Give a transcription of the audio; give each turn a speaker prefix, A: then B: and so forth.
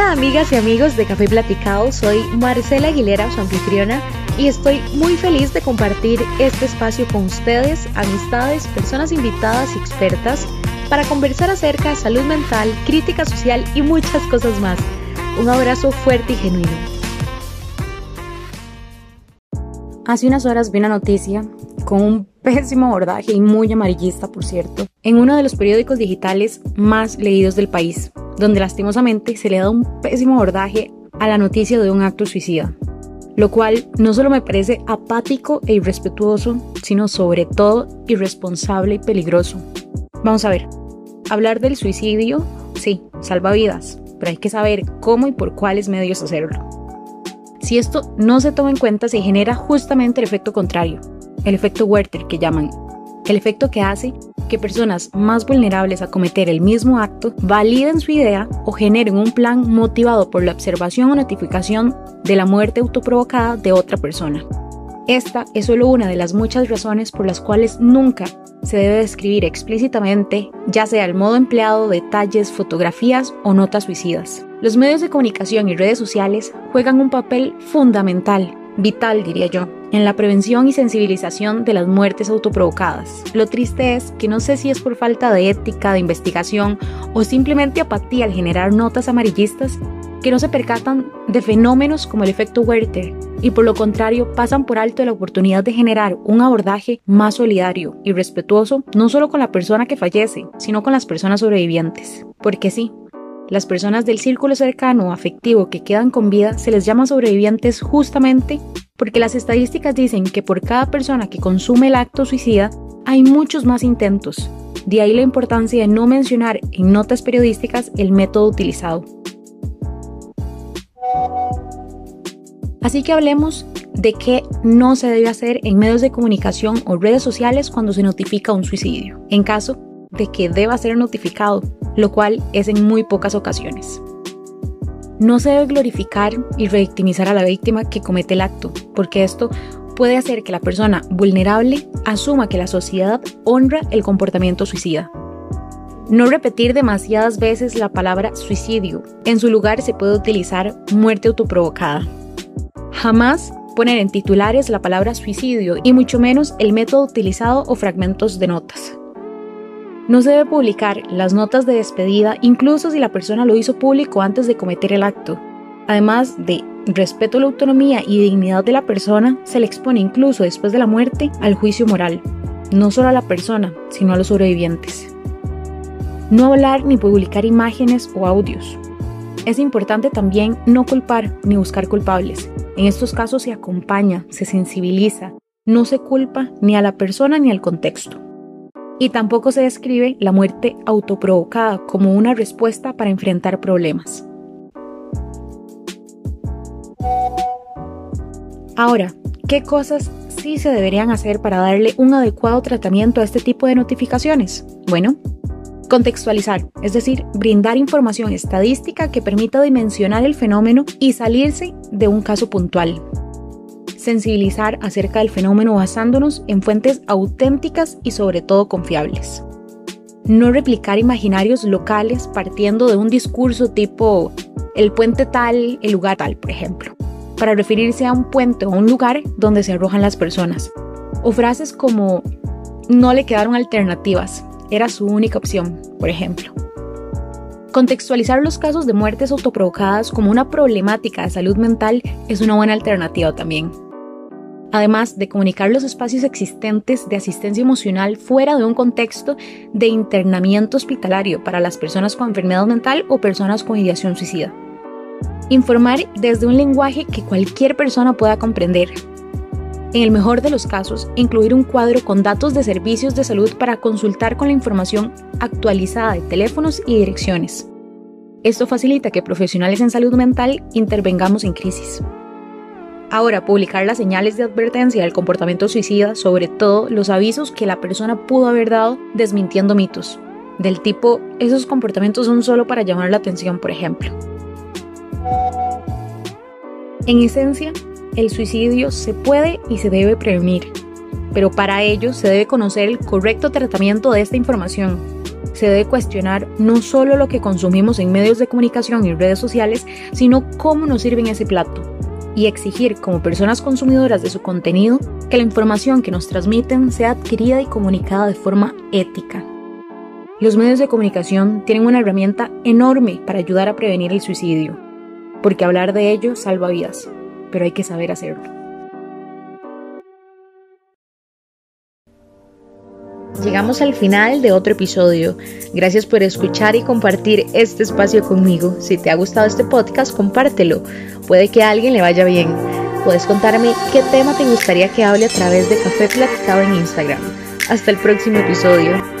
A: Hola amigas y amigos de Café Platicado, soy Marcela Aguilera, su anfitriona, y estoy muy feliz de compartir este espacio con ustedes, amistades, personas invitadas y expertas para conversar acerca de salud mental, crítica social y muchas cosas más. Un abrazo fuerte y genuino. Hace unas horas vi una noticia con un pésimo abordaje y muy amarillista, por cierto, en uno de los periódicos digitales más leídos del país, donde lastimosamente se le da un pésimo abordaje a la noticia de un acto suicida, lo cual no solo me parece apático e irrespetuoso, sino sobre todo irresponsable y peligroso. Vamos a ver, hablar del suicidio, sí, salva vidas, pero hay que saber cómo y por cuáles medios hacerlo. Si esto no se toma en cuenta, se genera justamente el efecto contrario, el efecto Werther que llaman, el efecto que hace que personas más vulnerables a cometer el mismo acto validen su idea o generen un plan motivado por la observación o notificación de la muerte autoprovocada de otra persona. Esta es solo una de las muchas razones por las cuales nunca se debe describir explícitamente, ya sea el modo empleado, detalles, fotografías o notas suicidas. Los medios de comunicación y redes sociales juegan un papel fundamental, vital diría yo, en la prevención y sensibilización de las muertes autoprovocadas. Lo triste es que no sé si es por falta de ética, de investigación o simplemente apatía al generar notas amarillistas que no se percatan de fenómenos como el efecto Werther y por lo contrario pasan por alto la oportunidad de generar un abordaje más solidario y respetuoso no solo con la persona que fallece, sino con las personas sobrevivientes. Porque sí, las personas del círculo cercano o afectivo que quedan con vida se les llama sobrevivientes justamente porque las estadísticas dicen que por cada persona que consume el acto suicida hay muchos más intentos. De ahí la importancia de no mencionar en notas periodísticas el método utilizado. Así que hablemos de qué no se debe hacer en medios de comunicación o redes sociales cuando se notifica un suicidio, en caso de que deba ser notificado, lo cual es en muy pocas ocasiones. No se debe glorificar y revictimizar a la víctima que comete el acto, porque esto puede hacer que la persona vulnerable asuma que la sociedad honra el comportamiento suicida. No repetir demasiadas veces la palabra suicidio. En su lugar se puede utilizar muerte autoprovocada. Jamás poner en titulares la palabra suicidio y mucho menos el método utilizado o fragmentos de notas. No se debe publicar las notas de despedida incluso si la persona lo hizo público antes de cometer el acto. Además de respeto a la autonomía y dignidad de la persona, se le expone incluso después de la muerte al juicio moral, no solo a la persona, sino a los sobrevivientes. No hablar ni publicar imágenes o audios. Es importante también no culpar ni buscar culpables. En estos casos se acompaña, se sensibiliza, no se culpa ni a la persona ni al contexto y tampoco se describe la muerte autoprovocada como una respuesta para enfrentar problemas. Ahora, ¿qué cosas sí se deberían hacer para darle un adecuado tratamiento a este tipo de notificaciones? Bueno, contextualizar, es decir, brindar información estadística que permita dimensionar el fenómeno y salirse de un caso puntual sensibilizar acerca del fenómeno basándonos en fuentes auténticas y sobre todo confiables. No replicar imaginarios locales partiendo de un discurso tipo el puente tal, el lugar tal, por ejemplo, para referirse a un puente o un lugar donde se arrojan las personas. O frases como no le quedaron alternativas, era su única opción, por ejemplo. Contextualizar los casos de muertes autoprovocadas como una problemática de salud mental es una buena alternativa también además de comunicar los espacios existentes de asistencia emocional fuera de un contexto de internamiento hospitalario para las personas con enfermedad mental o personas con ideación suicida. Informar desde un lenguaje que cualquier persona pueda comprender. En el mejor de los casos, incluir un cuadro con datos de servicios de salud para consultar con la información actualizada de teléfonos y direcciones. Esto facilita que profesionales en salud mental intervengamos en crisis. Ahora, publicar las señales de advertencia del comportamiento suicida, sobre todo los avisos que la persona pudo haber dado desmintiendo mitos, del tipo, esos comportamientos son solo para llamar la atención, por ejemplo. En esencia, el suicidio se puede y se debe prevenir, pero para ello se debe conocer el correcto tratamiento de esta información, se debe cuestionar no solo lo que consumimos en medios de comunicación y redes sociales, sino cómo nos sirven ese plato y exigir como personas consumidoras de su contenido que la información que nos transmiten sea adquirida y comunicada de forma ética. Los medios de comunicación tienen una herramienta enorme para ayudar a prevenir el suicidio, porque hablar de ello salva vidas, pero hay que saber hacerlo. Llegamos al final de otro episodio. Gracias por escuchar y compartir este espacio conmigo. Si te ha gustado este podcast, compártelo. Puede que a alguien le vaya bien. Puedes contarme qué tema te gustaría que hable a través de Café Platicado en Instagram. Hasta el próximo episodio.